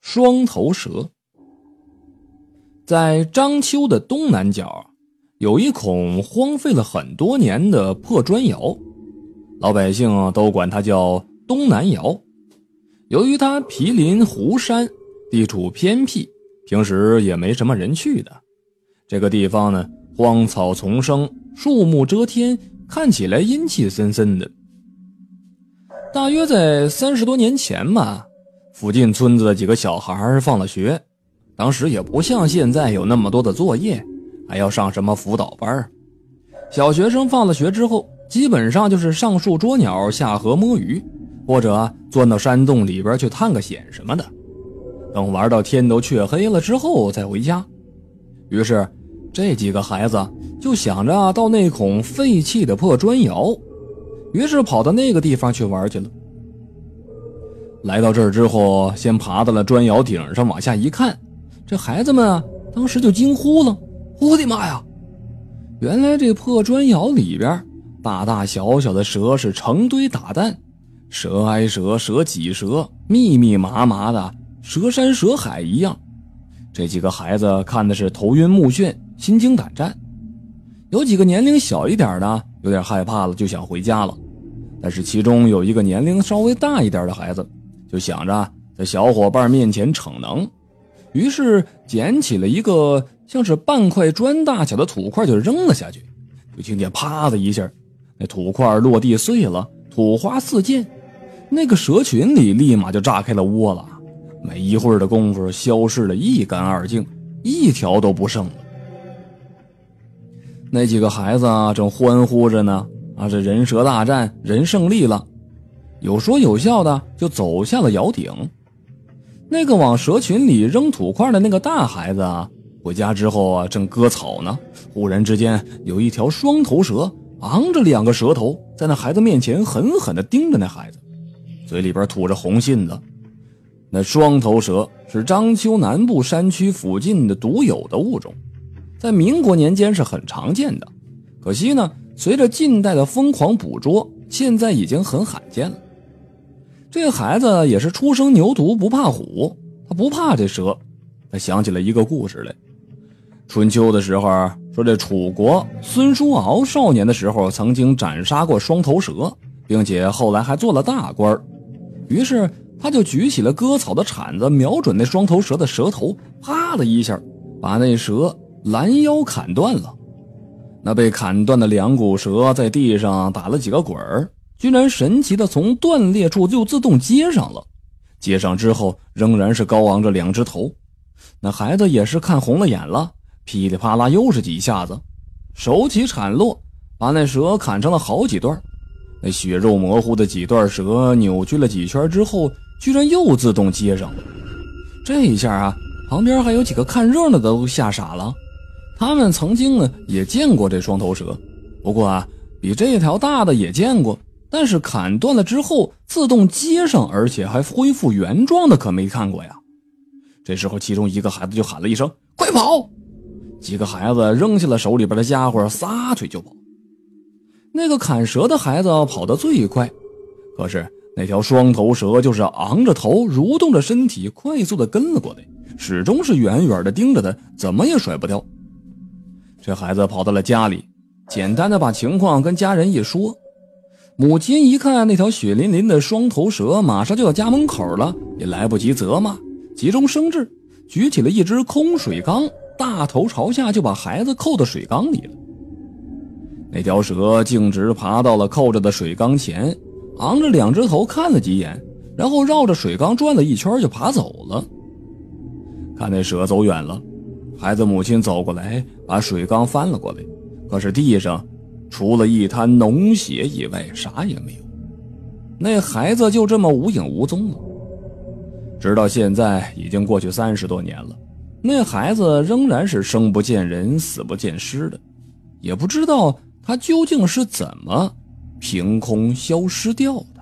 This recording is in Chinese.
双头蛇。在章丘的东南角，有一孔荒废了很多年的破砖窑，老百姓都管它叫东南窑。由于它毗邻湖山，地处偏僻，平时也没什么人去的。这个地方呢，荒草丛生，树木遮天，看起来阴气森森的。大约在三十多年前吧。附近村子的几个小孩放了学，当时也不像现在有那么多的作业，还要上什么辅导班。小学生放了学之后，基本上就是上树捉鸟、下河摸鱼，或者钻到山洞里边去探个险什么的。等玩到天都黢黑了之后再回家。于是，这几个孩子就想着到那孔废弃的破砖窑，于是跑到那个地方去玩去了。来到这儿之后，先爬到了砖窑顶上，往下一看，这孩子们啊，当时就惊呼了：“我的妈呀！原来这破砖窑里边，大大小小的蛇是成堆打蛋，蛇挨蛇，蛇挤蛇，密密麻麻的，蛇山蛇海一样。”这几个孩子看的是头晕目眩，心惊胆战。有几个年龄小一点的，有点害怕了，就想回家了。但是其中有一个年龄稍微大一点的孩子。就想着在小伙伴面前逞能，于是捡起了一个像是半块砖大小的土块，就扔了下去。就听见“啪”的一下，那土块落地碎了，土花四溅，那个蛇群里立马就炸开了窝了。没一会儿的功夫，消失的一干二净，一条都不剩了。那几个孩子啊正欢呼着呢，啊，这人蛇大战，人胜利了。有说有笑的就走下了窑顶。那个往蛇群里扔土块的那个大孩子啊，回家之后啊，正割草呢，忽然之间有一条双头蛇昂着两个蛇头，在那孩子面前狠狠地盯着那孩子，嘴里边吐着红信子。那双头蛇是章丘南部山区附近的独有的物种，在民国年间是很常见的。可惜呢，随着近代的疯狂捕捉，现在已经很罕见了。这孩子也是初生牛犊不怕虎，他不怕这蛇。他想起了一个故事来。春秋的时候，说这楚国孙叔敖少年的时候曾经斩杀过双头蛇，并且后来还做了大官。于是他就举起了割草的铲子，瞄准那双头蛇的蛇头，啪的一下，把那蛇拦腰砍断了。那被砍断的两股蛇在地上打了几个滚儿。居然神奇的从断裂处就自动接上了，接上之后仍然是高昂着两只头。那孩子也是看红了眼了，噼里啪啦又是几下子，手起铲落，把那蛇砍成了好几段。那血肉模糊的几段蛇扭曲了几圈之后，居然又自动接上了。这一下啊，旁边还有几个看热闹的都吓傻了。他们曾经呢也见过这双头蛇，不过啊，比这条大的也见过。但是砍断了之后自动接上，而且还恢复原状的可没看过呀。这时候，其中一个孩子就喊了一声：“快跑！”几个孩子扔下了手里边的家伙，撒腿就跑。那个砍蛇的孩子跑得最快，可是那条双头蛇就是昂着头，蠕动着身体，快速的跟了过来，始终是远远的盯着他，怎么也甩不掉。这孩子跑到了家里，简单的把情况跟家人一说。母亲一看那条血淋淋的双头蛇马上就要家门口了，也来不及责骂，急中生智，举起了一只空水缸，大头朝下就把孩子扣到水缸里了。那条蛇径直爬到了扣着的水缸前，昂着两只头看了几眼，然后绕着水缸转了一圈就爬走了。看那蛇走远了，孩子母亲走过来把水缸翻了过来，可是地上。除了一滩脓血以外，啥也没有。那孩子就这么无影无踪了。直到现在，已经过去三十多年了，那孩子仍然是生不见人，死不见尸的，也不知道他究竟是怎么凭空消失掉的。